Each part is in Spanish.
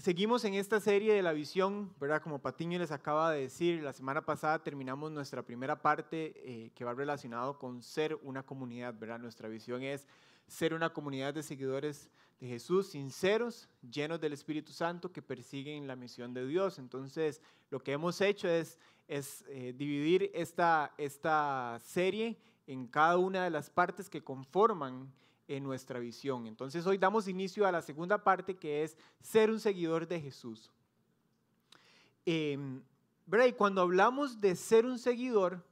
seguimos en esta serie de la visión, ¿verdad? Como Patiño les acaba de decir, la semana pasada terminamos nuestra primera parte eh, que va relacionado con ser una comunidad, ¿verdad? Nuestra visión es ser una comunidad de seguidores de Jesús, sinceros, llenos del Espíritu Santo, que persiguen la misión de Dios. Entonces, lo que hemos hecho es, eh, dividir esta serie en cada una de las partes que conforman en nuestra visión. Entonces hoy damos inicio a la segunda parte que es ser un seguidor de Jesús. Eh, y cuando hablamos de ser un seguidor,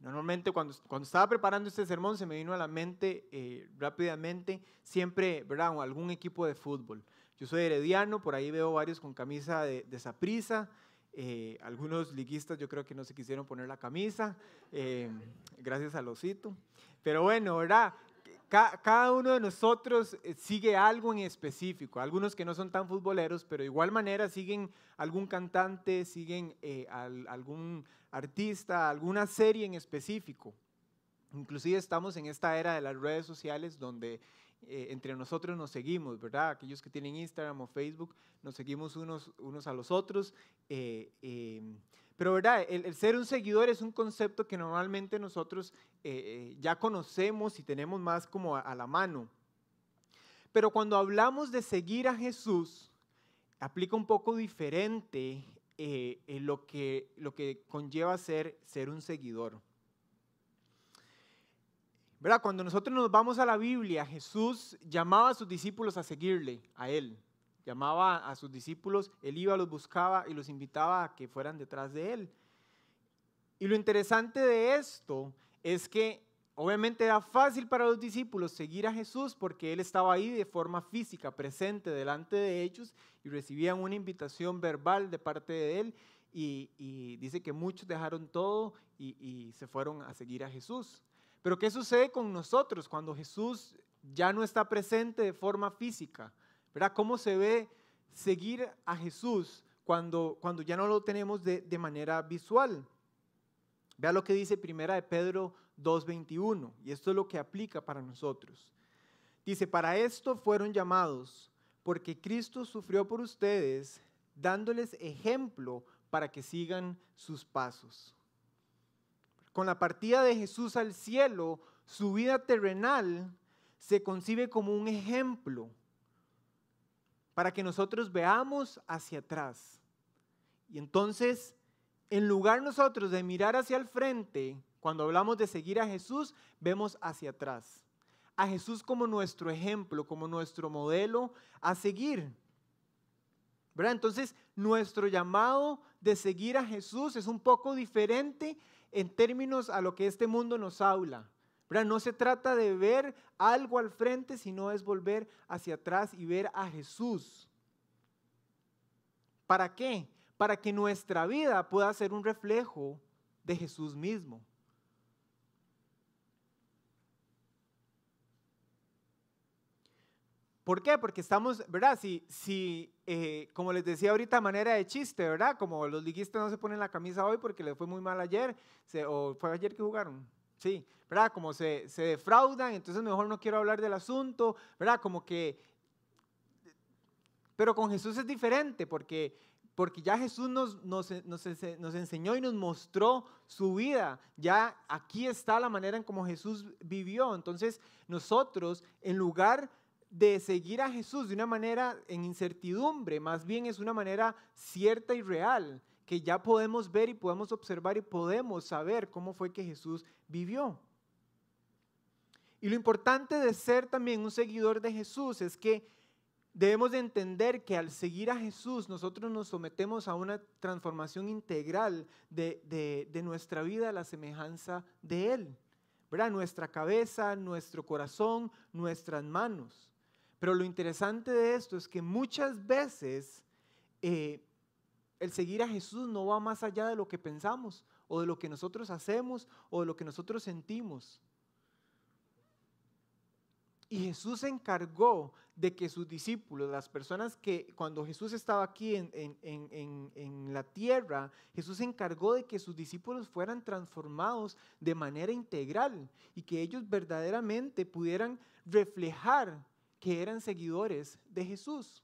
normalmente cuando, cuando estaba preparando este sermón se me vino a la mente eh, rápidamente siempre ¿verdad? algún equipo de fútbol. Yo soy herediano, por ahí veo varios con camisa de, de Saprisa. Eh, algunos liguistas yo creo que no se quisieron poner la camisa, eh, gracias al osito. Pero bueno, ¿verdad? Cada uno de nosotros eh, sigue algo en específico, algunos que no son tan futboleros, pero de igual manera siguen algún cantante, siguen eh, algún artista, alguna serie en específico. Inclusive estamos en esta era de las redes sociales donde eh, entre nosotros nos seguimos, ¿verdad? Aquellos que tienen Instagram o Facebook, nos seguimos unos, unos a los otros. Em, pero verdad, el, ser un seguidor es un concepto que normalmente nosotros eh, eh, ya conocemos y tenemos más como a, la mano. Pero cuando hablamos de seguir a Jesús, aplica un poco diferente eh, lo, que, lo que conlleva ser, ser un seguidor. ¿Verdad? Cuando nosotros nos vamos a la Biblia, Jesús llamaba a sus discípulos a seguirle, a Él llamaba a sus discípulos, él iba, los buscaba y los invitaba a que fueran detrás de él. Y lo interesante de esto es que obviamente era fácil para los discípulos seguir a Jesús porque él estaba ahí de forma física, presente delante de ellos y recibían una invitación verbal de parte de él. Y, dice que muchos dejaron todo y, y se fueron a seguir a Jesús. Pero ¿qué sucede con nosotros cuando Jesús ya no está presente de forma física? ¿Verdad? ¿Cómo se ve seguir a Jesús cuando, cuando ya no lo tenemos de, de manera visual? Vea lo que dice Primera de Pedro 2.21, y esto es lo que aplica para nosotros. Dice, para esto fueron llamados, porque Cristo sufrió por ustedes, dándoles ejemplo para que sigan sus pasos. Con la partida de Jesús al cielo, su vida terrenal se concibe como un ejemplo para que nosotros veamos hacia atrás. Y entonces, en lugar nosotros de mirar hacia el frente, cuando hablamos de seguir a Jesús, vemos hacia atrás. A Jesús como nuestro ejemplo, como nuestro modelo a seguir. Entonces, nuestro llamado de seguir a Jesús es un poco diferente en términos a lo que este mundo nos habla. No se trata de ver algo al frente, sino es volver hacia atrás y ver a Jesús. ¿Para qué? Para que nuestra vida pueda ser un reflejo de Jesús mismo. ¿Por qué? Porque estamos, ¿verdad? Si, si eh, como les decía ahorita, manera de chiste, ¿verdad? Como los liguistas no se ponen la camisa hoy porque les fue muy mal ayer, o fue ayer que jugaron, sí, ¿verdad? Como se, se defraudan, entonces mejor no quiero hablar del asunto, ¿verdad? Como que... Pero con Jesús es diferente porque, porque ya Jesús nos, nos, nos, nos enseñó y nos mostró su vida. Ya aquí está la manera en cómo Jesús vivió. Entonces nosotros, en lugar de seguir a Jesús de una manera en incertidumbre, más bien es una manera cierta y real, que ya podemos ver y podemos observar y podemos saber cómo fue que Jesús vivió. Y lo importante de ser también un seguidor de Jesús es que debemos de entender que al seguir a Jesús nosotros nos sometemos a una transformación integral de, nuestra vida a la semejanza de Él. ¿verdad? Nuestra cabeza, nuestro corazón, nuestras manos. Pero lo interesante de esto es que muchas veces eh, el seguir a Jesús no va más allá de lo que pensamos o de lo que nosotros hacemos o de lo que nosotros sentimos. Y Jesús se encargó de que sus discípulos, las personas que cuando Jesús estaba aquí en, la tierra, Jesús se encargó de que sus discípulos fueran transformados de manera integral y que ellos verdaderamente pudieran reflejar que eran seguidores de Jesús.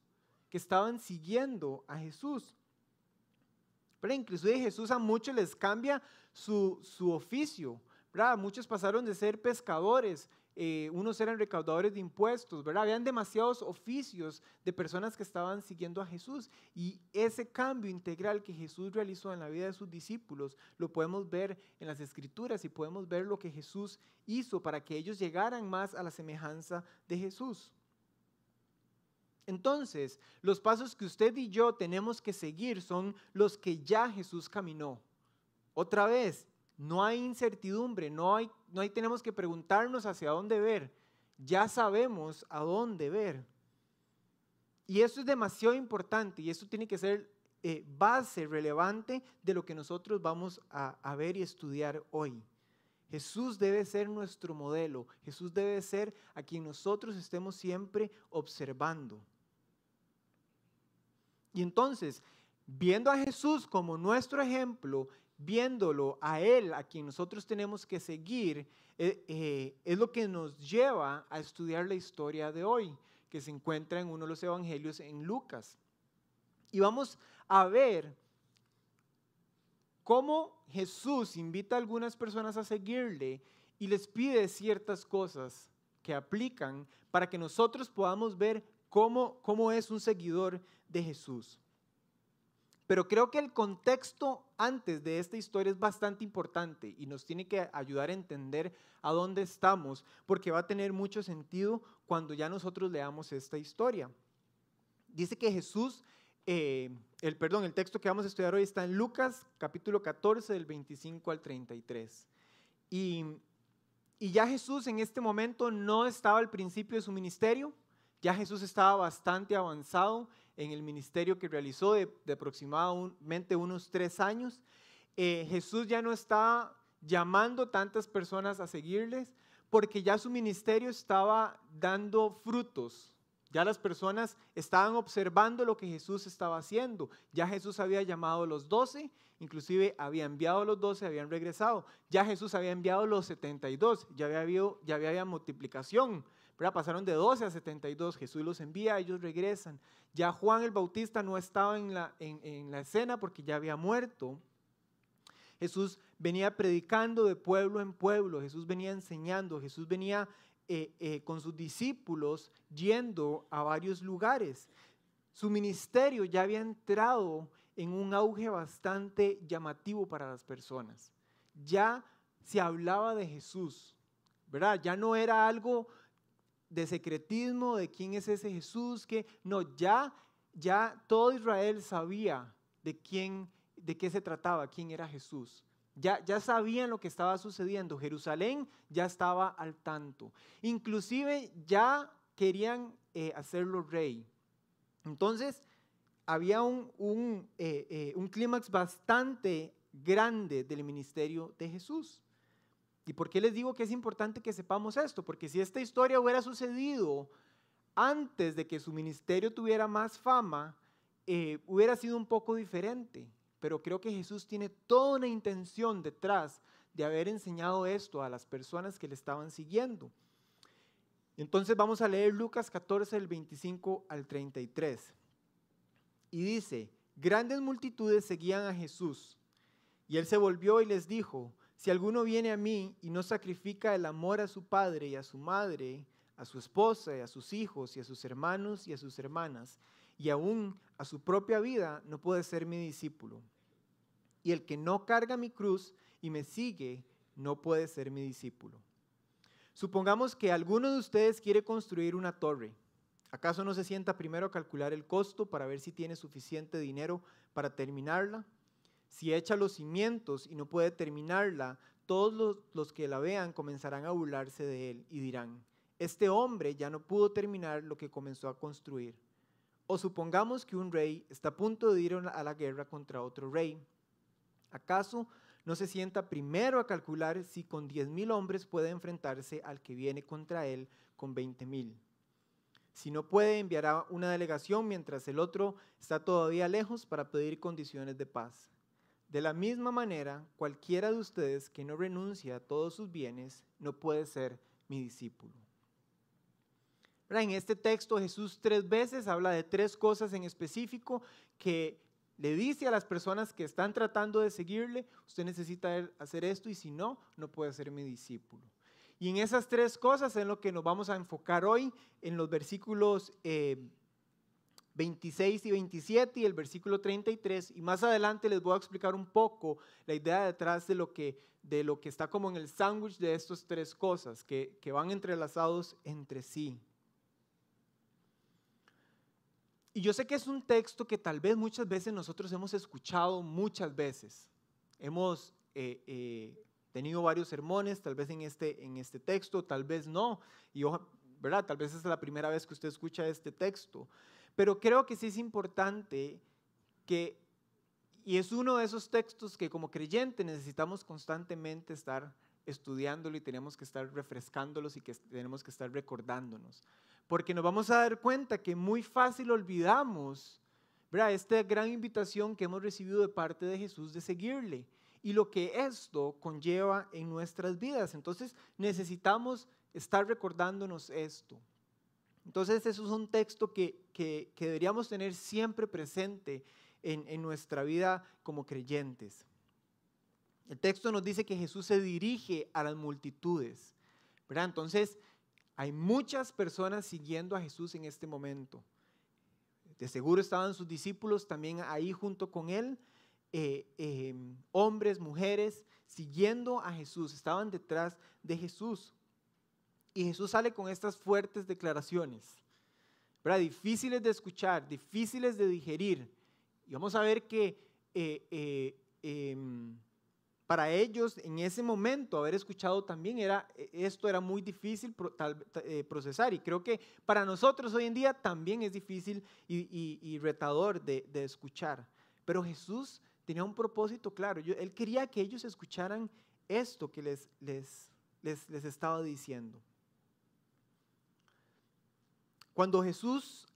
que estaban siguiendo a Jesús. Pero inclusive Jesús a muchos les cambia su, su oficio. ¿verdad? Muchos pasaron de ser pescadores, eh, unos eran recaudadores de impuestos, ¿verdad? Habían demasiados oficios de personas que estaban siguiendo a Jesús. Y ese cambio integral que Jesús realizó en la vida de sus discípulos lo podemos ver en las escrituras y podemos ver lo que Jesús hizo para que ellos llegaran más a la semejanza de Jesús. Entonces, los pasos que usted y yo tenemos que seguir son los que ya Jesús caminó. Otra vez, no hay incertidumbre, no hay, no hay, tenemos que preguntarnos hacia dónde ver. Ya sabemos a dónde ver. Y eso es demasiado importante y eso tiene que ser eh, base relevante de lo que nosotros vamos a, a ver y estudiar hoy. Jesús debe ser nuestro modelo. Jesús debe ser a quien nosotros estemos siempre observando. Y entonces, viendo a Jesús como nuestro ejemplo, viéndolo a Él, a quien nosotros tenemos que seguir, eh, eh, es lo que nos lleva a estudiar la historia de hoy, que se encuentra en uno de los evangelios en Lucas. Y vamos a ver cómo Jesús invita a algunas personas a seguirle y les pide ciertas cosas que aplican para que nosotros podamos ver cómo, cómo es un seguidor de Jesús. Pero creo que el contexto antes de esta historia es bastante importante y nos tiene que ayudar a entender a dónde estamos, porque va a tener mucho sentido cuando ya nosotros leamos esta historia. Dice que Jesús, eh, el perdón, el texto que vamos a estudiar hoy está en Lucas capítulo 14 del 25 al 33. Y, y ya Jesús en este momento no estaba al principio de su ministerio, ya Jesús estaba bastante avanzado en el ministerio que realizó de, aproximadamente unos tres años. Eh, Jesús ya no estaba llamando tantas personas a seguirles porque ya su ministerio estaba dando frutos. Ya las personas estaban observando lo que Jesús estaba haciendo. Ya Jesús había llamado a los doce, inclusive había enviado a los doce, habían regresado. Ya Jesús había enviado a los 72, ya había, habido, ya había multiplicación. Pasaron de 12 a 72, Jesús los envía, ellos regresan. Ya Juan el Bautista no estaba en la, en, la escena porque ya había muerto. Jesús venía predicando de pueblo en pueblo, Jesús venía enseñando, Jesús venía eh, eh, con sus discípulos yendo a varios lugares. Su ministerio ya había entrado en un auge bastante llamativo para las personas. Ya se hablaba de Jesús, ¿verdad? Ya no era algo de secretismo, de quién es ese Jesús, que no, ya, ya todo Israel sabía de quién, de qué se trataba, quién era Jesús. Ya, ya sabían lo que estaba sucediendo. Jerusalén ya estaba al tanto. Inclusive ya querían eh, hacerlo rey. Entonces, había un, un, eh, eh, un clímax bastante grande del ministerio de Jesús. ¿Y por qué les digo que es importante que sepamos esto? Porque si esta historia hubiera sucedido antes de que su ministerio tuviera más fama, eh, hubiera sido un poco diferente. Pero creo que Jesús tiene toda una intención detrás de haber enseñado esto a las personas que le estaban siguiendo. Entonces vamos a leer Lucas 14, del 25 al 33. Y dice, grandes multitudes seguían a Jesús. Y él se volvió y les dijo, si alguno viene a mí y no sacrifica el amor a su padre y a su madre, a su esposa y a sus hijos y a sus hermanos y a sus hermanas, y aún a su propia vida, no puede ser mi discípulo. Y el que no carga mi cruz y me sigue, no puede ser mi discípulo. Supongamos que alguno de ustedes quiere construir una torre. ¿Acaso no se sienta primero a calcular el costo para ver si tiene suficiente dinero para terminarla? Si echa los cimientos y no puede terminarla, todos los, que la vean comenzarán a burlarse de él y dirán, este hombre ya no pudo terminar lo que comenzó a construir. O supongamos que un rey está a punto de ir a la guerra contra otro rey. ¿Acaso no se sienta primero a calcular si con diez mil hombres puede enfrentarse al que viene contra él con veinte mil? Si no puede, enviará una delegación mientras el otro está todavía lejos para pedir condiciones de paz. De la misma manera, cualquiera de ustedes que no renuncia a todos sus bienes no puede ser mi discípulo. En este texto Jesús tres veces habla de tres cosas en específico que le dice a las personas que están tratando de seguirle, usted necesita hacer esto y si no, no puede ser mi discípulo. Y en esas tres cosas es lo que nos vamos a enfocar hoy en los versículos 26 eh, y 27 y el versículo 33. Y más adelante les voy a explicar un poco la idea detrás de lo que, de lo que está como en el sándwich de estas tres cosas, que, que van entrelazados entre sí. Y yo sé que es un texto que tal vez muchas veces nosotros hemos escuchado muchas veces. Hemos eh, eh, tenido varios sermones, tal vez en este, en este texto, tal vez no. Y ¿verdad? Tal vez es la primera vez que usted escucha este texto. Pero creo que sí es importante que, y es uno de esos textos que como creyente necesitamos constantemente estar estudiándolo y tenemos que estar refrescándolos y que tenemos que estar recordándonos porque nos vamos a dar cuenta que muy fácil olvidamos ¿verdad? esta gran invitación que hemos recibido de parte de Jesús de seguirle y lo que esto conlleva en nuestras vidas. Entonces necesitamos estar recordándonos esto. Entonces eso es un texto que, que, deberíamos tener siempre presente en, en nuestra vida como creyentes. El texto nos dice que Jesús se dirige a las multitudes. ¿verdad? Entonces, hay muchas personas siguiendo a Jesús en este momento. De seguro estaban sus discípulos también ahí junto con él, eh, em, hombres, mujeres, siguiendo a Jesús, estaban detrás de Jesús. Y Jesús sale con estas fuertes declaraciones, ¿verdad? difíciles de escuchar, difíciles de digerir. Y vamos a ver que eh, eh, em, para ellos en ese momento haber escuchado también era, e, esto era muy difícil eh, procesar y creo que para nosotros hoy en día también es difícil y, retador de, escuchar. Pero Jesús tenía un propósito claro, él quería que ellos escucharan esto que les, les, les estaba diciendo. Cuando Jesús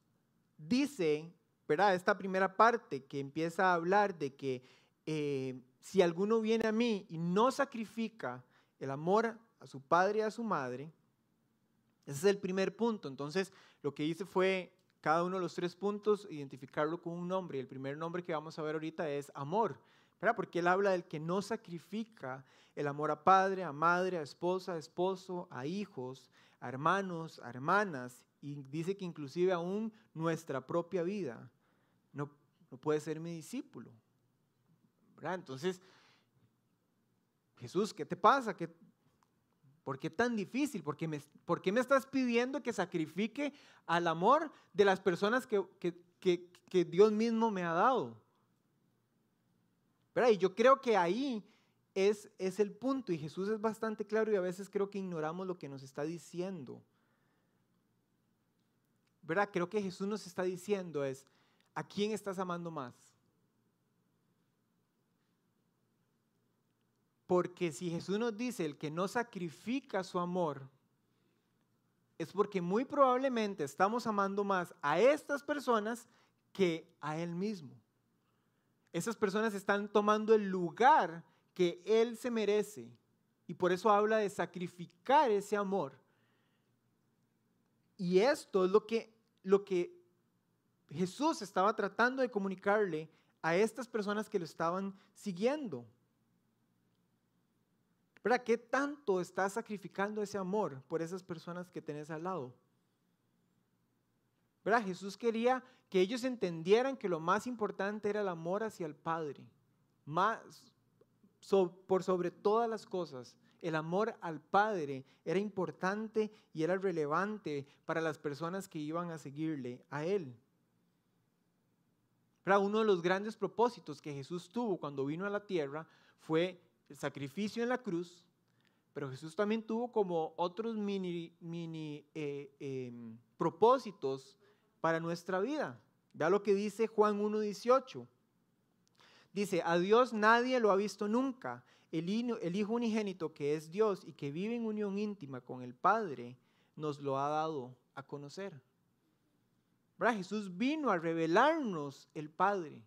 dice, ¿verdad? Esta primera parte que empieza a hablar de que eh, si alguno viene a mí y no sacrifica el amor a su padre y a su madre, ese es el primer punto. Entonces, lo que hice fue cada uno de los tres puntos, identificarlo con un nombre. El primer nombre que vamos a ver ahorita es amor. ¿verdad? Porque él habla del que no sacrifica el amor a padre, a madre, a esposa, a esposo, a hijos, a hermanos, a hermanas. Y dice que inclusive aún nuestra propia vida no, no puede ser mi discípulo. Entonces, Jesús, ¿qué te pasa? ¿Qué, ¿Por qué tan difícil? ¿Por qué, me, ¿Por qué, me, estás pidiendo que sacrifique al amor de las personas que, que, que, Dios mismo me ha dado? ¿Verdad? Y yo creo que ahí es, es el punto y Jesús es bastante claro y a veces creo que ignoramos lo que nos está diciendo. ¿Verdad? Creo que Jesús nos está diciendo es, ¿a quién estás amando más? Porque si Jesús nos dice el que no sacrifica su amor, es porque muy probablemente estamos amando más a estas personas que a Él mismo. Esas personas están tomando el lugar que Él se merece. Y por eso habla de sacrificar ese amor. Y esto es lo que, lo que Jesús estaba tratando de comunicarle a estas personas que lo estaban siguiendo. ¿Verdad? ¿Qué tanto estás sacrificando ese amor por esas personas que tenés al lado? ¿Verdad? Jesús quería que ellos entendieran que lo más importante era el amor hacia el Padre. Más, por sobre todas las cosas, el amor al Padre era importante y era relevante para las personas que iban a seguirle a Él. ¿Verdad? Uno de los grandes propósitos que Jesús tuvo cuando vino a la tierra fue el sacrificio en la cruz, pero Jesús también tuvo como otros mini, mini eh, em, propósitos para nuestra vida. Vea lo que dice Juan 1.18. Dice, a Dios nadie lo ha visto nunca. El, Hijo unigénito que es Dios y que vive en unión íntima con el Padre, nos lo ha dado a conocer. Jesús vino a revelarnos el Padre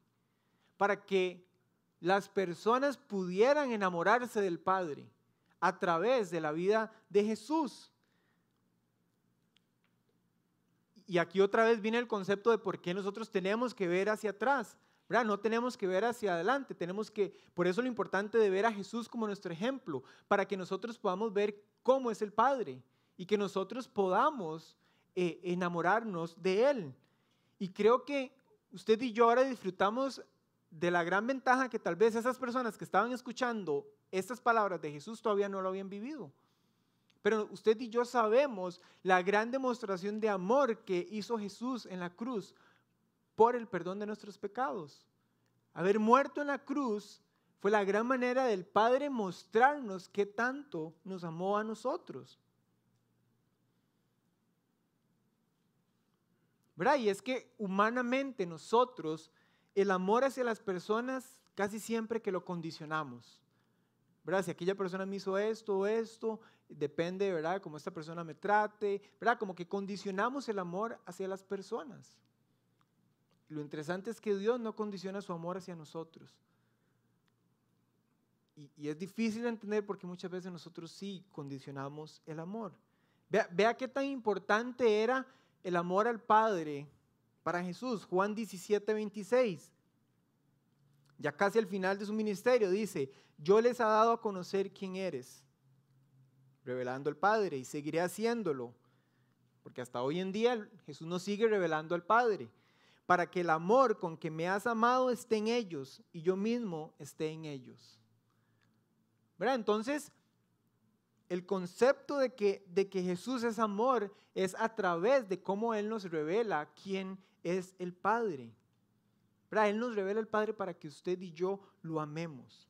para que las personas pudieran enamorarse del Padre a través de la vida de Jesús. y aquí otra vez viene el concepto de por qué nosotros tenemos que ver hacia atrás. No tenemos que ver hacia adelante, tenemos que, por eso lo importante de ver a Jesús como nuestro ejemplo, para que nosotros podamos ver cómo es el Padre y que nosotros podamos eh, enamorarnos de Él. Y creo que usted y yo ahora disfrutamos de la gran ventaja que tal vez esas personas que estaban escuchando estas palabras de Jesús todavía no lo habían vivido. Pero usted y yo sabemos la gran demostración de amor que hizo Jesús en la cruz por el perdón de nuestros pecados. Haber muerto en la cruz fue la gran manera del Padre mostrarnos qué tanto nos amó a nosotros. ¿Verdad? Y es que humanamente nosotros, el amor hacia las personas, casi siempre que lo condicionamos. ¿Verdad? Si aquella persona me hizo esto o esto, depende, ¿verdad? Cómo esta persona me trate, ¿verdad? Como que condicionamos el amor hacia las personas. Lo interesante es que Dios no condiciona su amor hacia nosotros. Y, es difícil de entender porque muchas veces nosotros sí condicionamos el amor. Vea, qué tan importante era el amor al Padre para Jesús. Juan 17, 26. Ya casi al final de su ministerio dice, yo les he dado a conocer quién eres, revelando al Padre, y seguiré haciéndolo, porque hasta hoy en día Jesús nos sigue revelando al Padre, para que el amor con que me has amado esté en ellos y yo mismo esté en ellos. Entonces, el concepto de que, de que Jesús es amor es a través de cómo Él nos revela quién es el Padre. Él nos revela el Padre para que usted y yo lo amemos.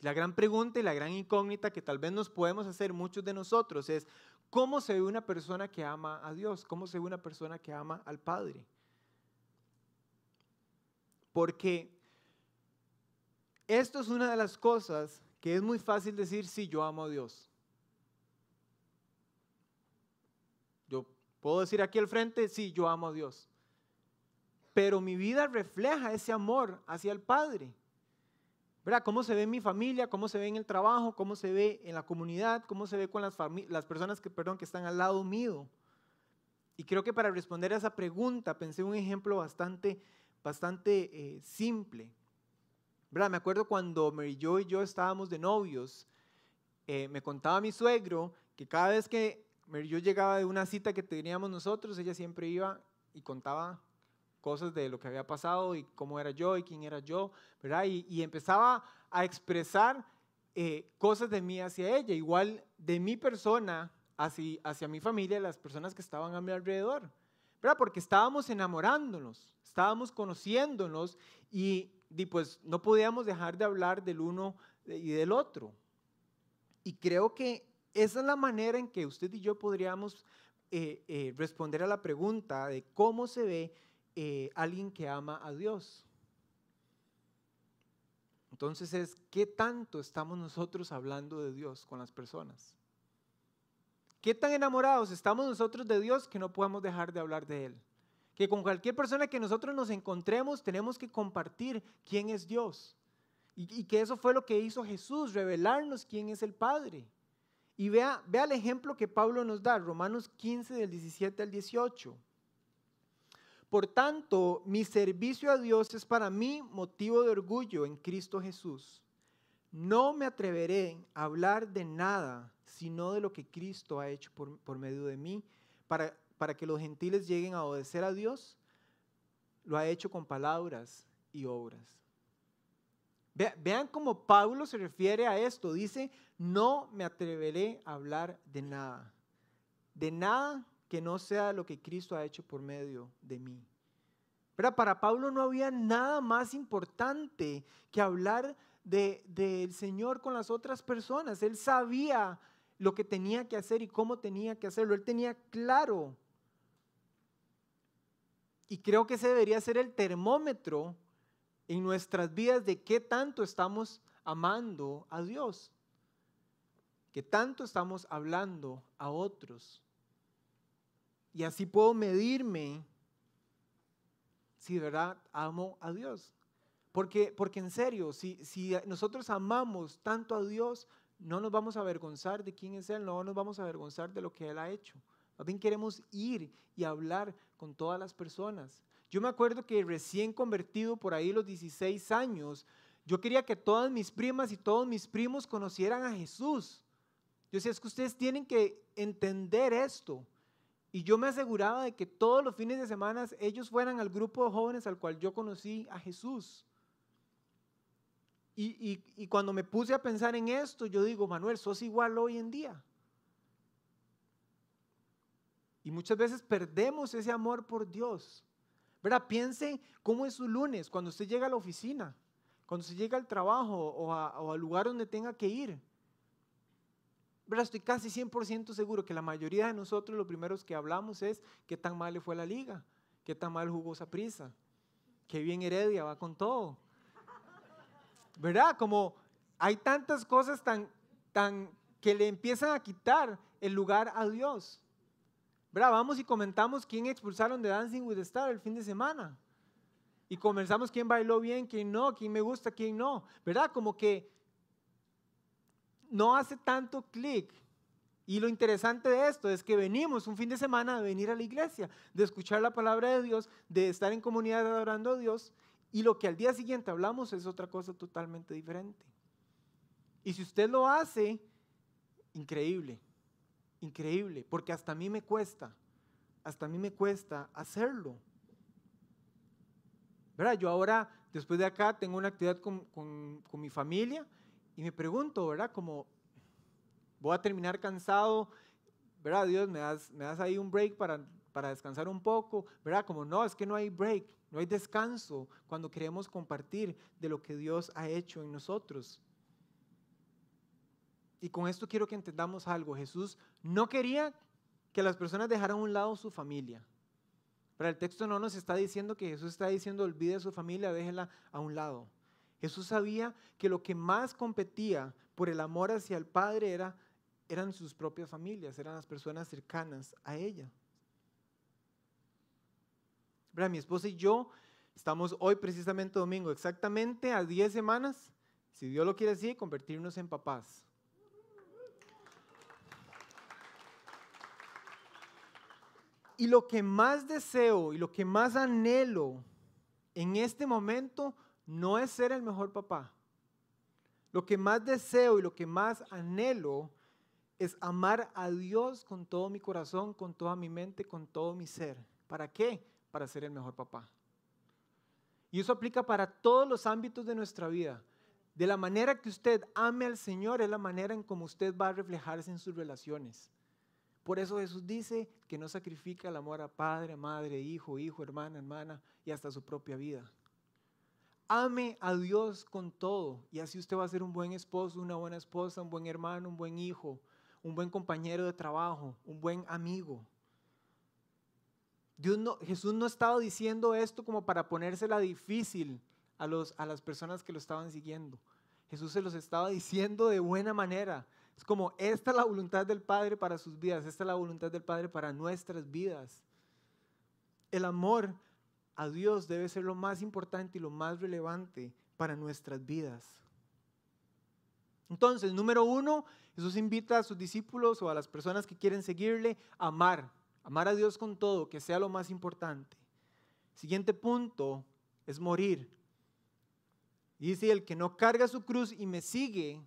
La gran pregunta y la gran incógnita que tal vez nos podemos hacer muchos de nosotros es, ¿cómo se ve una persona que ama a Dios? ¿Cómo se ve una persona que ama al Padre? Porque esto es una de las cosas que es muy fácil decir, sí, yo amo a Dios. Yo puedo decir aquí al frente, sí, yo amo a Dios. Pero mi vida refleja ese amor hacia el Padre. ¿Verdad? ¿Cómo se ve en mi familia? ¿Cómo se ve en el trabajo? ¿Cómo se ve en la comunidad? ¿Cómo se ve con las, las personas que, perdón, que están al lado mío? Y creo que para responder a esa pregunta pensé un ejemplo bastante, bastante eh, simple. Me acuerdo cuando Mary Jo y yo estábamos de novios, eh, me contaba mi suegro que cada vez que Mary Jo llegaba de una cita que teníamos nosotros, ella siempre iba y contaba cosas de lo que había pasado y cómo era yo y quién era yo, ¿verdad? Y, empezaba a expresar eh, cosas de mí hacia ella, igual de mi persona hacia, hacia mi familia, las personas que estaban a mi alrededor, Porque estábamos enamorándonos, estábamos conociéndonos y y pues no podíamos dejar de hablar del uno y del otro. Y creo que esa es la manera en que usted y yo podríamos eh, eh, responder a la pregunta de cómo se ve eh, alguien que ama a Dios. Entonces es, ¿qué tanto estamos nosotros hablando de Dios con las personas? ¿Qué tan enamorados estamos nosotros de Dios que no podemos dejar de hablar de Él? que con cualquier persona que nosotros nos encontremos tenemos que compartir quién es Dios. Y, que eso fue lo que hizo Jesús, revelarnos quién es el Padre. Y vea, vea el ejemplo que Pablo nos da, Romanos 15 del 17 al 18. Por tanto, mi servicio a Dios es para mí motivo de orgullo en Cristo Jesús. No me atreveré a hablar de nada sino de lo que Cristo ha hecho por, por medio de mí para para que los gentiles lleguen a obedecer a Dios, lo ha hecho con palabras y obras. Vean cómo Pablo se refiere a esto. Dice, no me atreveré a hablar de nada. De nada que no sea lo que Cristo ha hecho por medio de mí. Pero para Pablo no había nada más importante que hablar del Señor con las otras personas. Él sabía lo que tenía que hacer y cómo tenía que hacerlo. Él tenía claro y creo que ese debería ser el termómetro en nuestras vidas de qué tanto estamos amando a Dios, qué tanto estamos hablando a otros. Y así puedo medirme si de verdad amo a Dios. Porque, porque en serio, si, si nosotros amamos tanto a Dios, no nos vamos a avergonzar de quién es Él, no nos vamos a avergonzar de lo que Él ha hecho. Más bien queremos ir y hablar con todas las personas. Yo me acuerdo que recién convertido por ahí los 16 años, yo quería que todas mis primas y todos mis primos conocieran a Jesús. Yo decía, es que ustedes tienen que entender esto. Y yo me aseguraba de que todos los fines de semana ellos fueran al grupo de jóvenes al cual yo conocí a Jesús. Y, cuando me puse a pensar en esto, yo digo, Manuel, sos igual hoy en día. Y muchas veces perdemos ese amor por Dios. ¿Verdad? Piense cómo es su lunes, cuando usted llega a la oficina, cuando usted llega al trabajo o, al lugar donde tenga que ir. Estoy casi 100% seguro que la mayoría de nosotros lo primeros que hablamos es qué tan mal le fue la liga, qué tan mal jugó esa prisa, qué bien Heredia va con todo. ¿Verdad? Como hay tantas cosas tan, tan que le empiezan a quitar el lugar a Dios. ¿Verdad? Vamos y comentamos quién expulsaron de Dancing with the Star el fin de semana. Y comenzamos quién bailó bien, quién no, quién me gusta, quién no. ¿Verdad? Como que no hace tanto clic. Y lo interesante de esto es que venimos un fin de semana de venir a la iglesia, de escuchar la palabra de Dios, de estar en comunidad adorando a Dios, y lo que al día siguiente hablamos es otra cosa totalmente diferente. Y si usted lo hace, increíble, increíble, porque hasta a mí me cuesta, hasta a mí me cuesta hacerlo. ¿Verdad? Yo ahora, después de acá, tengo una actividad con, con mi familia y me pregunto, ¿verdad? Como voy a terminar cansado, ¿verdad? Dios, me das, me das ahí un break para, para descansar un poco, ¿verdad? Como no, es que no hay break, no hay descanso cuando queremos compartir de lo que Dios ha hecho en nosotros. Y con esto quiero que entendamos algo. Jesús no quería que las personas dejaran a un lado su familia. Pero el texto no nos está diciendo que Jesús está diciendo olvide a su familia, déjela a un lado. Jesús sabía que lo que más competía por el amor hacia el Padre era, eran sus propias familias, eran las personas cercanas a ella. Mi esposa y yo estamos hoy precisamente domingo, exactamente a 10 semanas, si Dios lo quiere así, convertirnos en papás. Y lo que más deseo y lo que más anhelo en este momento no es ser el mejor papá. Lo que más deseo y lo que más anhelo es amar a Dios con todo mi corazón, con toda mi mente, con todo mi ser. ¿Para qué? Para ser el mejor papá. Y eso aplica para todos los ámbitos de nuestra vida. De la manera que usted ame al Señor es la manera en como usted va a reflejarse en sus relaciones. Por eso Jesús dice que no sacrifica el amor a padre, madre, hijo, hijo, hermana, hermana y hasta su propia vida. Ame a Dios con todo y así usted va a ser un buen esposo, una buena esposa, un buen hermano, un buen hijo, un buen compañero de trabajo, un buen amigo. Jesús no estaba diciendo esto como para ponérsela difícil a, los, a las personas que lo estaban siguiendo. Jesús se los estaba diciendo de buena manera. Es como, esta es la voluntad del Padre para sus vidas, esta es la voluntad del Padre para nuestras vidas. El amor a Dios debe ser lo más importante y lo más relevante para nuestras vidas. Entonces, número uno, Jesús invita a sus discípulos o a las personas que quieren seguirle a amar, amar a Dios con todo, que sea lo más importante. Siguiente punto es morir. Dice, el que no carga su cruz y me sigue,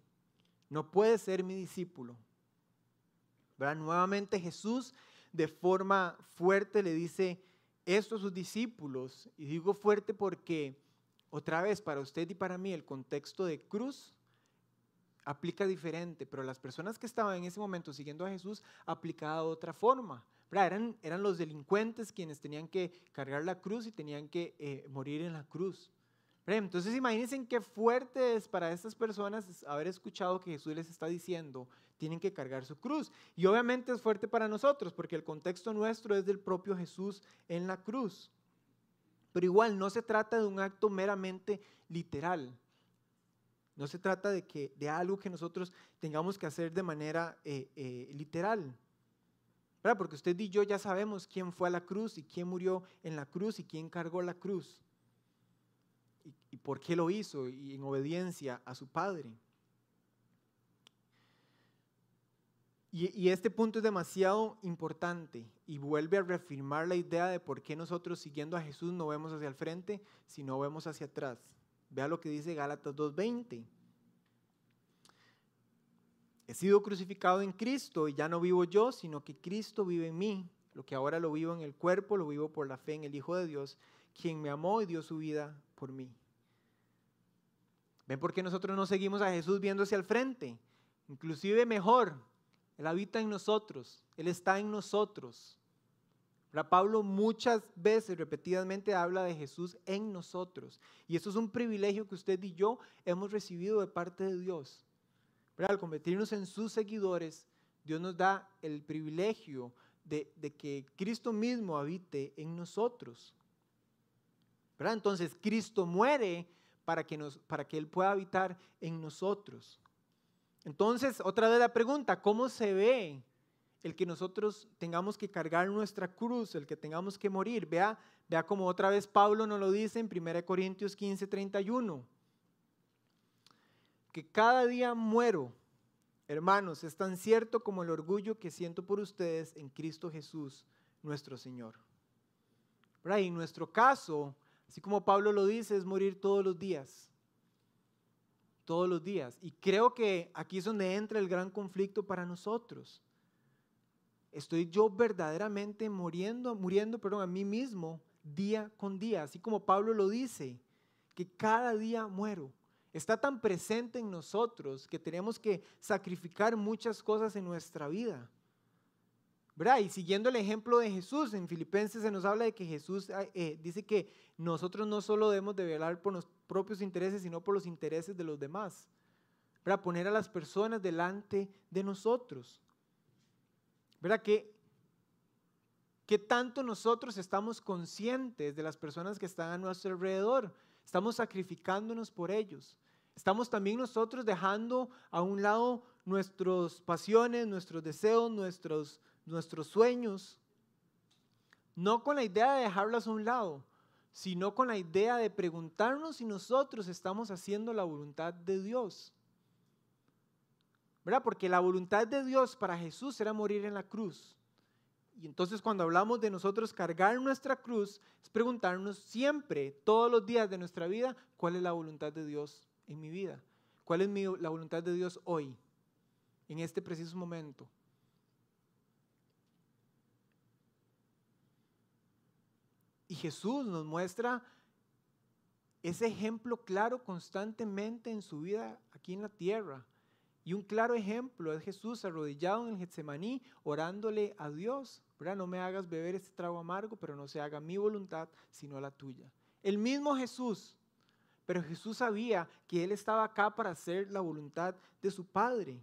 no puede ser mi discípulo. Nuevamente Jesús de forma fuerte le dice, esto a sus discípulos, y digo fuerte porque, otra vez, para usted y para mí, el contexto de cruz aplica diferente, pero las personas que estaban en ese momento siguiendo a Jesús aplicaba de otra forma. Eran, eran los delincuentes quienes tenían que cargar la cruz y tenían que eh, morir en la cruz. Entonces imagínense qué fuerte es para estas personas haber escuchado que Jesús les está diciendo, tienen que cargar su cruz. Y obviamente es fuerte para nosotros, porque el contexto nuestro es del propio Jesús en la cruz. Pero igual no se trata de un acto meramente literal. No se trata de, que, de algo que nosotros tengamos que hacer de manera eh, eh, literal. Porque usted y yo ya sabemos quién fue a la cruz y quién murió en la cruz y quién cargó la cruz y, por qué lo hizo y en obediencia a su Padre. Y, este punto es demasiado importante y vuelve a reafirmar la idea de por qué nosotros siguiendo a Jesús no vemos hacia el frente, sino vemos hacia atrás. Vea lo que dice Gálatas 2.20. He sido crucificado en Cristo y ya no vivo yo, sino que Cristo vive en mí. Lo que ahora lo vivo en el cuerpo, lo vivo por la fe en el Hijo de Dios, quien me amó y dio su vida por mí. ¿Ven por qué nosotros no seguimos a Jesús viendo hacia el frente? Inclusive mejor, él habita en nosotros, Él está en nosotros. Pablo muchas veces, repetidamente, habla de Jesús en nosotros. Y eso es un privilegio que usted y yo hemos recibido de parte de Dios. Al convertirnos en sus seguidores, Dios nos da el privilegio de, que Cristo mismo habite en nosotros. Entonces, Cristo muere para que, nos, para que Él pueda habitar en nosotros. Entonces, otra vez la pregunta, ¿cómo se ve el que nosotros tengamos que cargar nuestra cruz, el que tengamos que morir? Vea, vea como otra vez Pablo nos lo dice en 1 Corintios 15, 31. Que cada día muero, hermanos, es tan cierto como el orgullo que siento por ustedes en Cristo Jesús, nuestro Señor. Y en nuestro caso, así como Pablo lo dice, es morir todos los días todos los días. Y creo que aquí es donde entra el gran conflicto para nosotros. Estoy yo verdaderamente muriendo, muriendo, perdón, a mí mismo día con día, así como Pablo lo dice, que cada día muero. Está tan presente en nosotros que tenemos que sacrificar muchas cosas en nuestra vida. Y siguiendo el ejemplo de Jesús, en Filipenses se nos habla de que Jesús eh, dice que nosotros no solo debemos de velar por nuestros propios intereses, sino por los intereses de los demás. Para poner a las personas delante de nosotros. ¿Verdad? Que, que tanto nosotros estamos conscientes de las personas que están a nuestro alrededor. Estamos sacrificándonos por ellos. Estamos también nosotros dejando a un lado nuestras pasiones, nuestros deseos, nuestros nuestros sueños, no con la idea de dejarlos a un lado, sino con la idea de preguntarnos si nosotros estamos haciendo la voluntad de Dios. ¿Verdad? Porque la voluntad de Dios para Jesús era morir en la cruz. Y entonces cuando hablamos de nosotros cargar nuestra cruz, es preguntarnos siempre, todos los días de nuestra vida, cuál es la voluntad de Dios en mi vida. ¿Cuál es la voluntad de Dios hoy, en este preciso momento? Y Jesús nos muestra ese ejemplo claro constantemente en su vida aquí en la tierra. Y un claro ejemplo es Jesús arrodillado en el Getsemaní orándole a Dios. No me hagas beber este trago amargo, pero no se haga mi voluntad, sino la tuya. El mismo Jesús, pero Jesús sabía que Él estaba acá para hacer la voluntad de su Padre.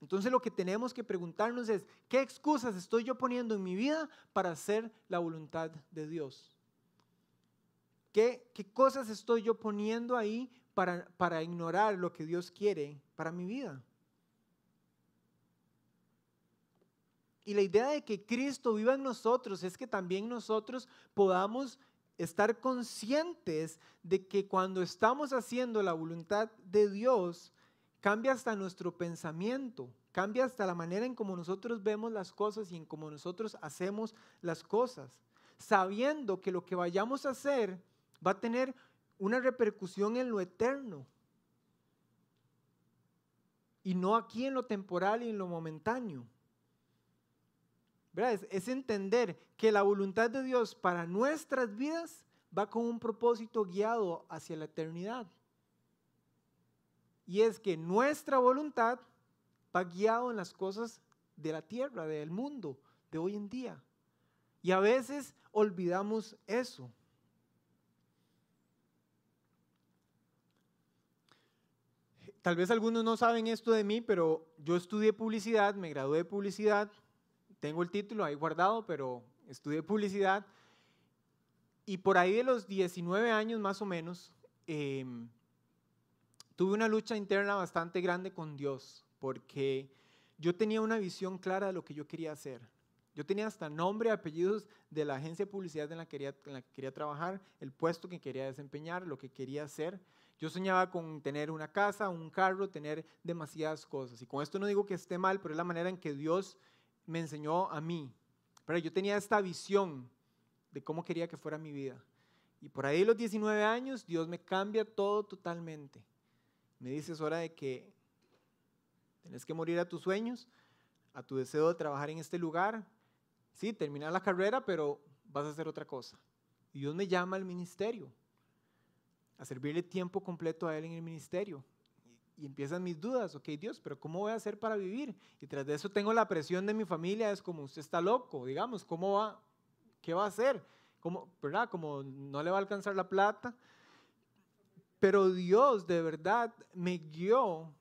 Entonces lo que tenemos que preguntarnos es, ¿qué excusas estoy yo poniendo en mi vida para hacer la voluntad de Dios? ¿Qué, qué cosas estoy yo poniendo ahí para, para ignorar lo que Dios quiere para mi vida? Y la idea de que Cristo viva en nosotros es que también nosotros podamos estar conscientes de que cuando estamos haciendo la voluntad de Dios, Cambia hasta nuestro pensamiento, cambia hasta la manera en cómo nosotros vemos las cosas y en cómo nosotros hacemos las cosas, sabiendo que lo que vayamos a hacer va a tener una repercusión en lo eterno y no aquí en lo temporal y en lo momentáneo. Es, es, entender que la voluntad de Dios para nuestras vidas va con un propósito guiado hacia la eternidad y es que nuestra voluntad va guiado en las cosas de la tierra, del mundo, de hoy en día. Y a veces olvidamos eso. Tal vez algunos no saben esto de mí, pero yo estudié publicidad, me gradué de publicidad, tengo el título ahí guardado, pero estudié publicidad. Y por ahí de los 19 años más o menos, em, tuve una lucha interna bastante grande con Dios, porque yo tenía una visión clara de lo que yo quería hacer. Yo tenía hasta nombre apellidos de la agencia de publicidad en la, que quería, en la que quería trabajar, el puesto que quería desempeñar, lo que quería hacer. Yo soñaba con tener una casa, un carro, tener demasiadas cosas. Y con esto no digo que esté mal, pero es la manera en que Dios me enseñó a mí. Pero yo tenía esta visión de cómo quería que fuera mi vida. Y por ahí los 19 años Dios me cambia todo totalmente. Me dice es hora de que tenés que morir a tus sueños, a tu deseo de trabajar en este lugar. Sí, terminar la carrera, pero vas a hacer otra cosa. Y Dios me llama al ministerio a servirle tiempo completo a Él en el ministerio. Y, empiezan mis dudas, ok Dios, pero ¿cómo voy a hacer para vivir? Y tras de eso tengo la presión de mi familia, es como usted está loco, digamos, ¿cómo va? ¿Qué va a hacer? ¿Cómo, ¿Verdad? Como no le va a alcanzar la plata. Pero Dios de verdad me guió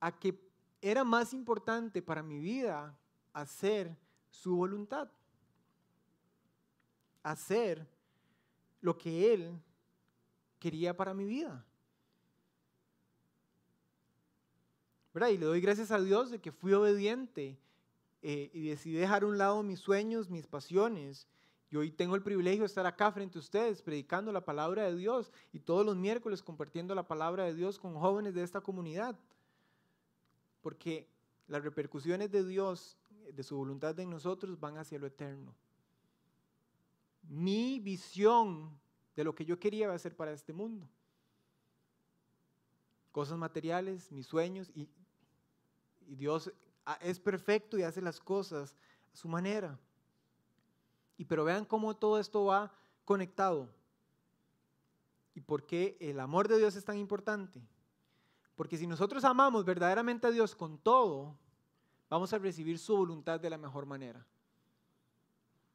a que era más importante para mi vida hacer su voluntad. Hacer lo que Él quería para mi vida. ¿Verdad? Y le doy gracias a Dios de que fui obediente eh, y decidí dejar a un lado mis sueños, mis pasiones. Y hoy tengo el privilegio de estar acá frente a ustedes predicando la palabra de Dios y todos los miércoles compartiendo la palabra de Dios con jóvenes de esta comunidad. Porque las repercusiones de Dios, de su voluntad en nosotros, van hacia lo eterno. Mi visión de lo que yo quería hacer para este mundo. Cosas materiales, mis sueños, y, y Dios es perfecto y hace las cosas a su manera. Y pero vean cómo todo esto va conectado. ¿Y por qué el amor de Dios es tan importante? Porque si nosotros amamos verdaderamente a Dios con todo, vamos a recibir su voluntad de la mejor manera.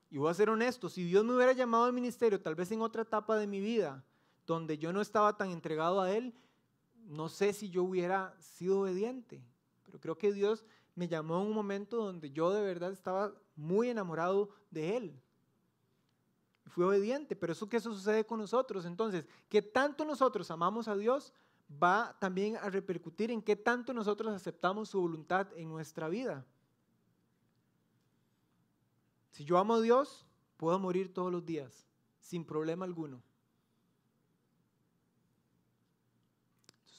Y voy a ser honesto, si Dios me hubiera llamado al ministerio, tal vez en otra etapa de mi vida, donde yo no estaba tan entregado a Él, no sé si yo hubiera sido obediente. Pero creo que Dios me llamó en un momento donde yo de verdad estaba muy enamorado de Él. Fui obediente, pero eso que eso sucede con nosotros. Entonces, que tanto nosotros amamos a Dios va también a repercutir en qué tanto nosotros aceptamos su voluntad en nuestra vida. Si yo amo a Dios, puedo morir todos los días, sin problema alguno.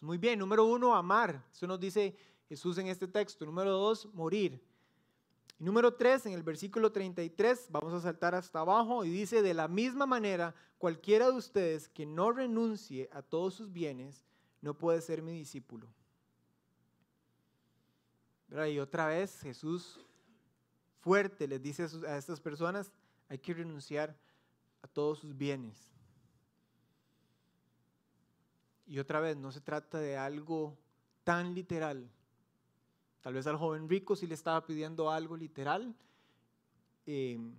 muy bien, número uno, amar. Eso nos dice Jesús en este texto. Número dos, morir. Y número tres, en el versículo 33, vamos a saltar hasta abajo y dice, de la misma manera, cualquiera de ustedes que no renuncie a todos sus bienes, no puede ser mi discípulo. Y otra vez Jesús fuerte les dice a estas personas, hay que renunciar a todos sus bienes. Y otra vez, no se trata de algo tan literal. Tal vez al joven rico sí le estaba pidiendo algo literal. Em,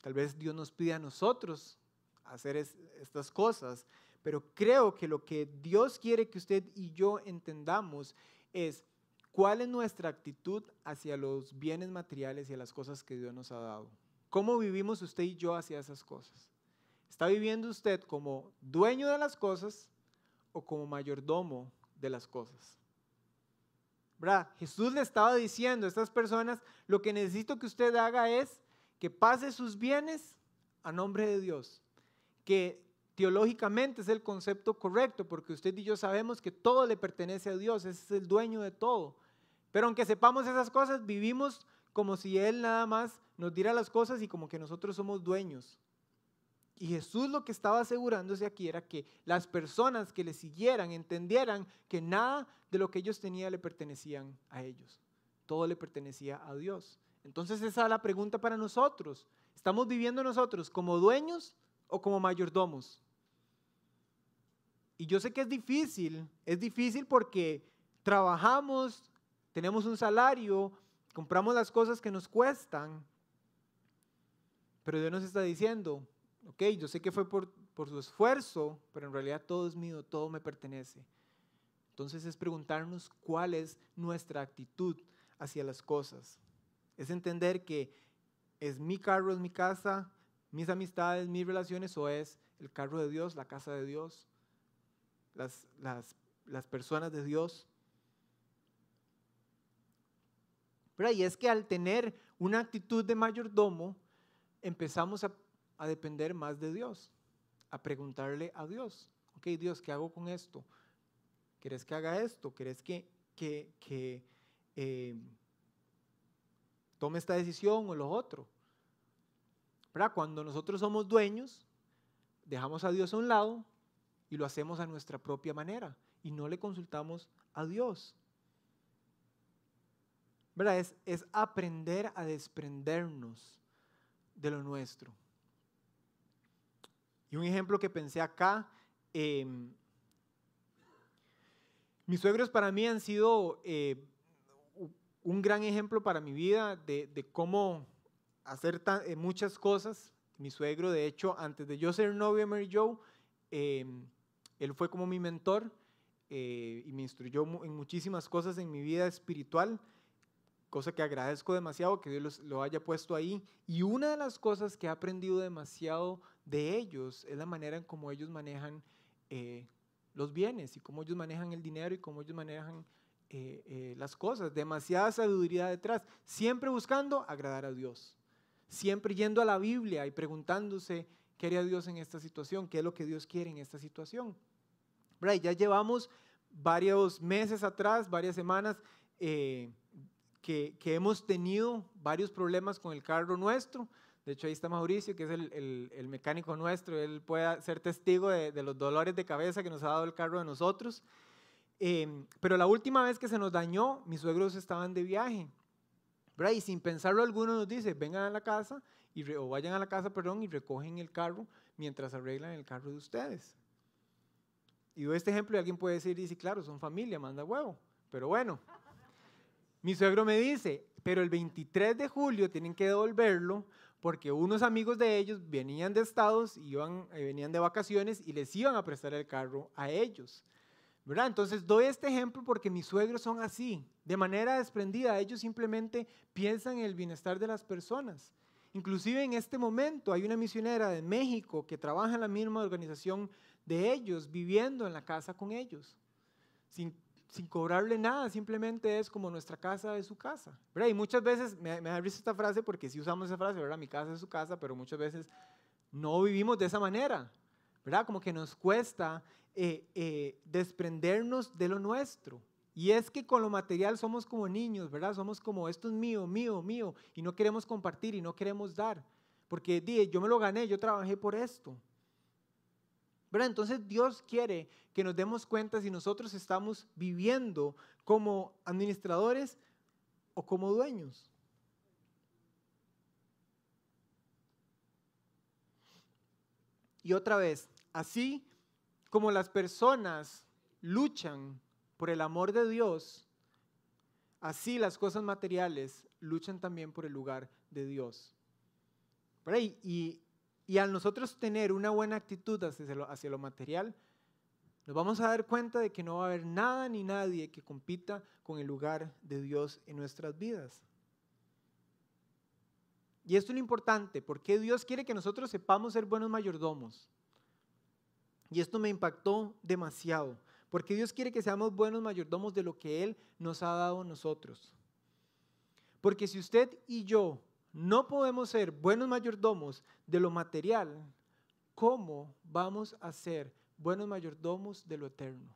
tal vez Dios nos pide a nosotros hacer estas cosas. Pero creo que lo que Dios quiere que usted y yo entendamos es ¿Cuál es nuestra actitud hacia los bienes materiales y a las cosas que Dios nos ha dado? ¿Cómo vivimos usted y yo hacia esas cosas? ¿Está viviendo usted como dueño de las cosas o como mayordomo de las cosas? Jesús le estaba diciendo a estas personas, lo que necesito que usted haga es que pase sus bienes a nombre de Dios, que teológicamente es el concepto correcto, porque usted y yo sabemos que todo le pertenece a Dios, es el dueño de todo. Pero aunque sepamos esas cosas, vivimos como si Él nada más nos diera las cosas y como que nosotros somos dueños. Y Jesús lo que estaba asegurándose aquí era que las personas que le siguieran entendieran que nada de lo que ellos tenían le pertenecían a ellos. Todo le pertenecía a Dios. Entonces esa es la pregunta para nosotros. ¿Estamos viviendo nosotros como dueños o como mayordomos? Y yo sé que es difícil, es difícil porque trabajamos, tenemos un salario, compramos las cosas que nos cuestan, pero Dios nos está diciendo, ok, yo sé que fue por, por su esfuerzo, pero en realidad todo es mío, todo me pertenece. Entonces es preguntarnos cuál es nuestra actitud hacia las cosas. Es entender que es mi carro, es mi casa, mis amistades, mis relaciones, o es el carro de Dios, la casa de Dios, las, las, las personas de Dios. Y es que al tener una actitud de mayordomo, empezamos a, a depender más de Dios, a preguntarle a Dios, ok Dios, ¿qué hago con esto? ¿Quieres que haga esto? ¿Quieres que, que, que eh, tome esta decisión o lo otro? ¿Verdad? Cuando nosotros somos dueños, dejamos a Dios a un lado y lo hacemos a nuestra propia manera y no le consultamos a Dios. ¿Verdad? Es, es aprender a desprendernos de lo nuestro. Y un ejemplo que pensé acá, em, mis suegros para mí han sido eh, un gran ejemplo para mi vida de, de cómo hacer eh, muchas cosas. Mi suegro, de hecho, antes de yo ser novio de Mary Joe, em, él fue como mi mentor eh, y me instruyó en muchísimas cosas en mi vida espiritual cosa que agradezco demasiado que Dios lo haya puesto ahí. Y una de las cosas que he aprendido demasiado de ellos es la manera en cómo ellos manejan eh, los bienes y cómo ellos manejan el dinero y cómo ellos manejan eh, eh, las cosas. Demasiada sabiduría detrás, siempre buscando agradar a Dios, siempre yendo a la Biblia y preguntándose qué haría Dios en esta situación, qué es lo que Dios quiere en esta situación. Ya llevamos varios meses atrás, varias semanas, que, hemos tenido varios problemas con el carro nuestro. De hecho, ahí está Mauricio, que es el, mecánico nuestro. Él puede ser testigo de, los dolores de cabeza que nos ha dado el carro de nosotros. Em, pero la última vez que se nos dañó, mis suegros estaban de viaje. Y sin pensarlo, alguno nos dice, vengan a la casa, y o vayan a la casa, perdón, y recogen el carro mientras arreglan el carro de ustedes. Y doy este ejemplo y alguien puede decir, dice, claro, son familia, manda huevo. Pero bueno, mi suegro me dice, pero el 23 de julio tienen que devolverlo porque unos amigos de ellos venían de Estados, iban, eh, venían de vacaciones y les iban a prestar el carro a ellos. ¿verdad? Entonces doy este ejemplo porque mis suegros son así, de manera desprendida. Ellos simplemente piensan en el bienestar de las personas. Inclusive en este momento hay una misionera de México que trabaja en la misma organización de ellos, viviendo en la casa con ellos, sin sin cobrarle nada, simplemente es como nuestra casa es su casa. ¿verdad? Y muchas veces, me, me da risa esta frase porque sí usamos esa frase, ¿verdad? Mi casa es su casa, pero muchas veces no vivimos de esa manera, ¿verdad? Como que nos cuesta eh, eh, desprendernos de lo nuestro. Y es que con lo material somos como niños, ¿verdad? Somos como esto es mío, mío, mío, y no queremos compartir y no queremos dar. Porque dije, yo me lo gané, yo trabajé por esto. Entonces Dios quiere que nos demos cuenta si nosotros estamos viviendo como administradores o como dueños. Y otra vez, así como las personas luchan por el amor de Dios, así las cosas materiales luchan también por el lugar de Dios. Y, al nosotros tener una buena actitud hacia lo, hacia lo material, nos vamos a dar cuenta de que no va a haber nada ni nadie que compita con el lugar de Dios en nuestras vidas. Y esto es lo importante, porque Dios quiere que nosotros sepamos ser buenos mayordomos. Y esto me impactó demasiado, porque Dios quiere que seamos buenos mayordomos de lo que Él nos ha dado a nosotros. Porque si usted y yo no podemos ser buenos mayordomos de lo material, ¿cómo vamos a ser buenos mayordomos de lo eterno?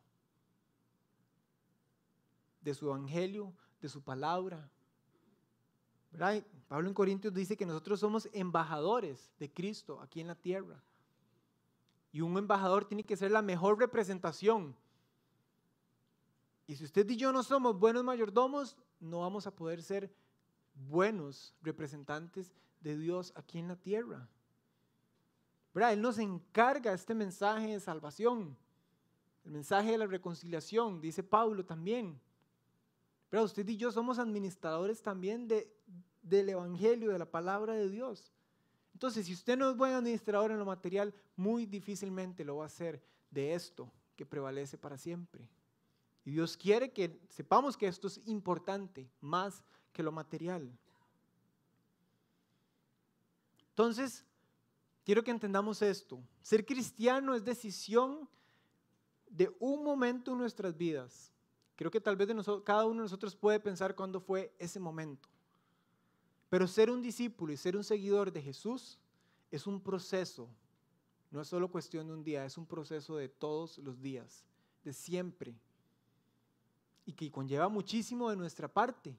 De su evangelio, de su palabra. Pablo en Corintios dice que nosotros somos embajadores de Cristo aquí en la tierra. Y un embajador tiene que ser la mejor representación. Y si usted y yo no somos buenos mayordomos, no vamos a poder ser buenos representantes de Dios aquí en la tierra. Él nos encarga este mensaje de salvación, el mensaje de la reconciliación, dice Pablo también. Pero usted y yo somos administradores también de, del Evangelio, de la palabra de Dios. Entonces, si usted no es buen administrador en lo material, muy difícilmente lo va a hacer de esto que prevalece para siempre. Y Dios quiere que sepamos que esto es importante, más que lo material. Entonces, quiero que entendamos esto. Ser cristiano es decisión de un momento en nuestras vidas. Creo que tal vez cada uno de nosotros puede pensar cuándo fue ese momento. Pero ser un discípulo y ser un seguidor de Jesús es un proceso. No es solo cuestión de un día, es un proceso de todos los días, de siempre. Y que conlleva muchísimo de nuestra parte.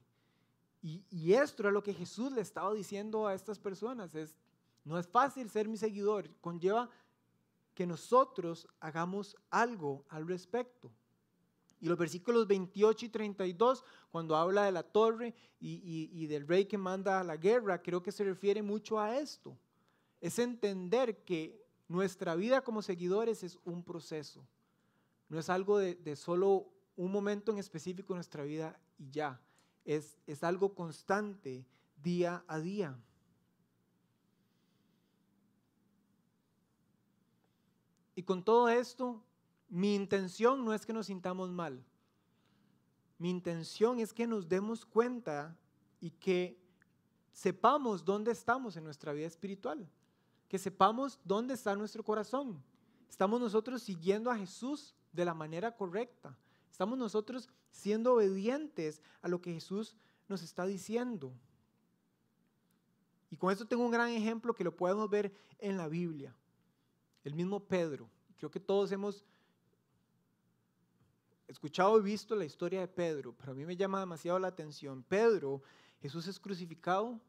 Y, y esto era lo que Jesús le estaba diciendo a estas personas. Es, no es fácil ser mi seguidor, conlleva que nosotros hagamos algo al respecto. Y los versículos 28 y 32, cuando habla de la torre y, del rey que manda a la guerra, creo que se refiere mucho a esto. Es entender que nuestra vida como seguidores es un proceso. No es algo de, de solo un momento en específico en nuestra vida y ya. Es, es algo constante día a día. Y con todo esto, mi intención no es que nos sintamos mal. Mi intención es que nos demos cuenta y que sepamos dónde estamos en nuestra vida espiritual. Que sepamos dónde está nuestro corazón. Estamos nosotros siguiendo a Jesús de la manera correcta. Estamos nosotros siendo obedientes a lo que Jesús nos está diciendo. Y con esto tengo un gran ejemplo que lo podemos ver en la Biblia. El mismo Pedro. Creo que todos hemos escuchado y visto la historia de Pedro, pero a mí me llama demasiado la atención. Pedro, Jesús es crucificado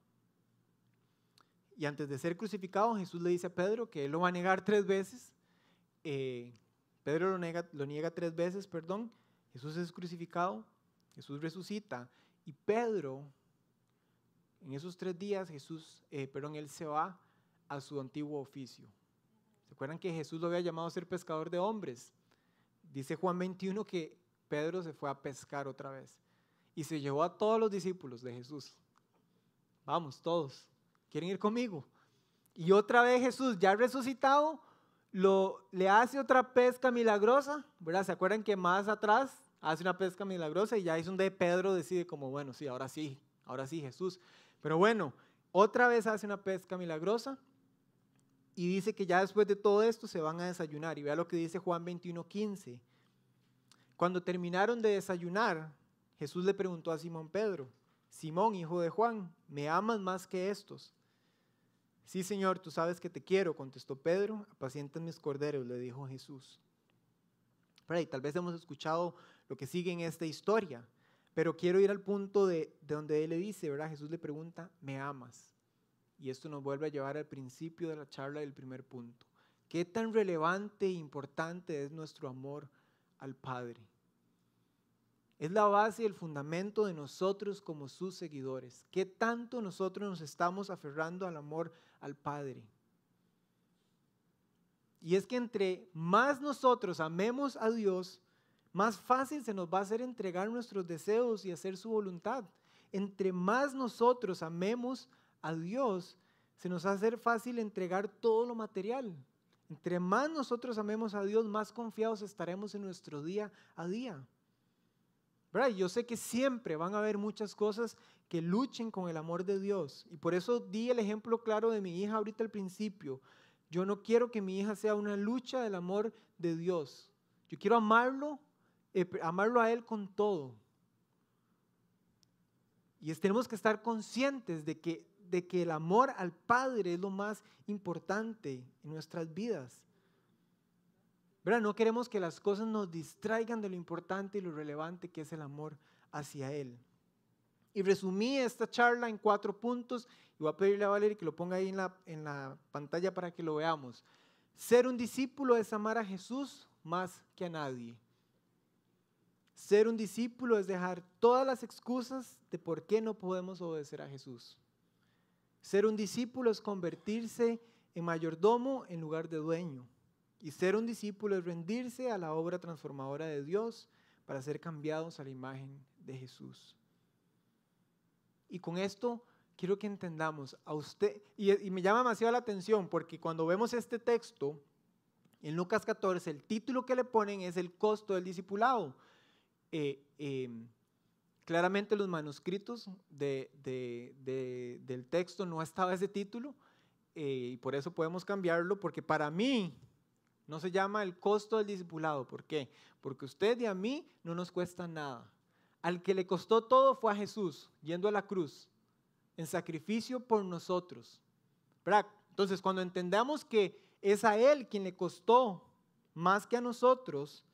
y antes de ser crucificado Jesús le dice a Pedro que él lo va a negar tres veces. Eh, Pedro lo niega, lo niega tres veces, perdón. Jesús es crucificado, Jesús resucita y Pedro, en esos tres días, Jesús, eh, perdón, él se va a su antiguo oficio. ¿Se acuerdan que Jesús lo había llamado a ser pescador de hombres? Dice Juan 21 que Pedro se fue a pescar otra vez y se llevó a todos los discípulos de Jesús. Vamos, todos. ¿Quieren ir conmigo? Y otra vez Jesús, ya resucitado, lo, le hace otra pesca milagrosa, ¿verdad? ¿Se acuerdan que más atrás hace una pesca milagrosa y ya es donde Pedro decide como, bueno, sí, ahora sí, ahora sí Jesús. Pero bueno, otra vez hace una pesca milagrosa y dice que ya después de todo esto se van a desayunar. Y vea lo que dice Juan 21:15. Cuando terminaron de desayunar, Jesús le preguntó a Simón Pedro, Simón, hijo de Juan, ¿me amas más que estos? Sí, Señor, tú sabes que te quiero, contestó Pedro, apacientan mis corderos, le dijo Jesús. Pero tal vez hemos escuchado lo que sigue en esta historia, pero quiero ir al punto de, de donde él le dice, ¿verdad? Jesús le pregunta, ¿me amas? Y esto nos vuelve a llevar al principio de la charla del primer punto. ¿Qué tan relevante e importante es nuestro amor al Padre? Es la base y el fundamento de nosotros como sus seguidores. ¿Qué tanto nosotros nos estamos aferrando al amor al Padre? Y es que entre más nosotros amemos a Dios, más fácil se nos va a hacer entregar nuestros deseos y hacer su voluntad. Entre más nosotros amemos a Dios, se nos hace fácil entregar todo lo material. Entre más nosotros amemos a Dios, más confiados estaremos en nuestro día a día. ¿Verdad? Yo sé que siempre van a haber muchas cosas que luchen con el amor de Dios. Y por eso di el ejemplo claro de mi hija ahorita al principio. Yo no quiero que mi hija sea una lucha del amor de Dios. Yo quiero amarlo, eh, amarlo a Él con todo. Y tenemos que estar conscientes de que de que el amor al Padre es lo más importante en nuestras vidas. No queremos que las cosas nos distraigan de lo importante y lo relevante que es el amor hacia Él. Y resumí esta charla en cuatro puntos y voy a pedirle a Valeria que lo ponga ahí en la, en la pantalla para que lo veamos. Ser un discípulo es amar a Jesús más que a nadie. Ser un discípulo es dejar todas las excusas de por qué no podemos obedecer a Jesús. Ser un discípulo es convertirse en mayordomo en lugar de dueño. Y ser un discípulo es rendirse a la obra transformadora de Dios para ser cambiados a la imagen de Jesús. Y con esto quiero que entendamos a usted, y, me llama demasiado la atención porque cuando vemos este texto, en Lucas 14, el título que le ponen es el costo del discipulado. Eh, em, Claramente los manuscritos del texto no estaba ese título eh, y por eso podemos cambiarlo, porque para mí No se llama el costo del discipulado. ¿Por qué? Porque usted y a mí no nos cuesta nada. Al que le costó todo fue a Jesús, yendo a la cruz, en sacrificio por nosotros. Entonces, cuando entendamos que es a Él quien le costó más que a nosotros,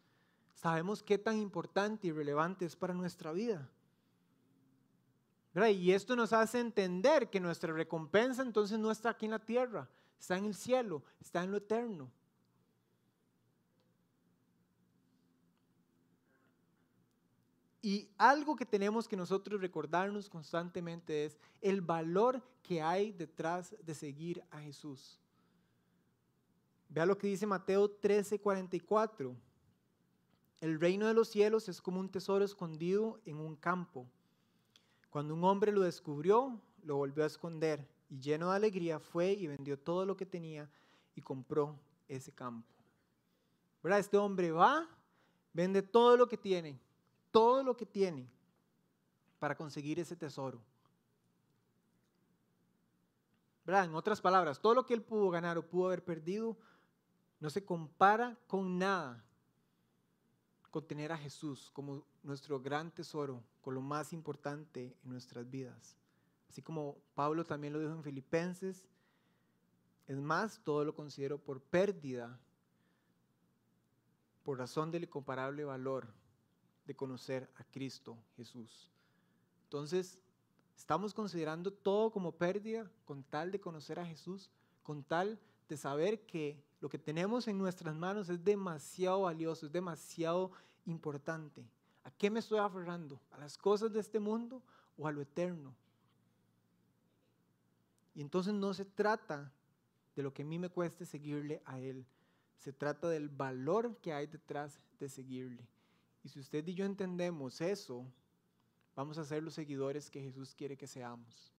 sabemos qué tan importante y relevante es para nuestra vida. Y esto nos hace entender que nuestra recompensa entonces no está aquí en la tierra, está en el cielo, está en lo eterno. Y algo que tenemos que nosotros recordarnos constantemente es el valor que hay detrás de seguir a Jesús. Vea lo que dice Mateo 13:44. El reino de los cielos es como un tesoro escondido en un campo. Cuando un hombre lo descubrió, lo volvió a esconder y lleno de alegría fue y vendió todo lo que tenía y compró ese campo. ¿Verdad? Este hombre va, vende todo lo que tiene todo lo que tiene para conseguir ese tesoro. ¿Verdad? En otras palabras, todo lo que él pudo ganar o pudo haber perdido no se compara con nada con tener a Jesús como nuestro gran tesoro, con lo más importante en nuestras vidas. Así como Pablo también lo dijo en Filipenses, es más, todo lo considero por pérdida, por razón del incomparable valor de conocer a Cristo Jesús. Entonces, estamos considerando todo como pérdida con tal de conocer a Jesús, con tal de saber que lo que tenemos en nuestras manos es demasiado valioso, es demasiado importante. ¿A qué me estoy aferrando? ¿A las cosas de este mundo o a lo eterno? Y entonces no se trata de lo que a mí me cueste seguirle a Él, se trata del valor que hay detrás de seguirle. Y si usted y yo entendemos eso, vamos a ser los seguidores que Jesús quiere que seamos.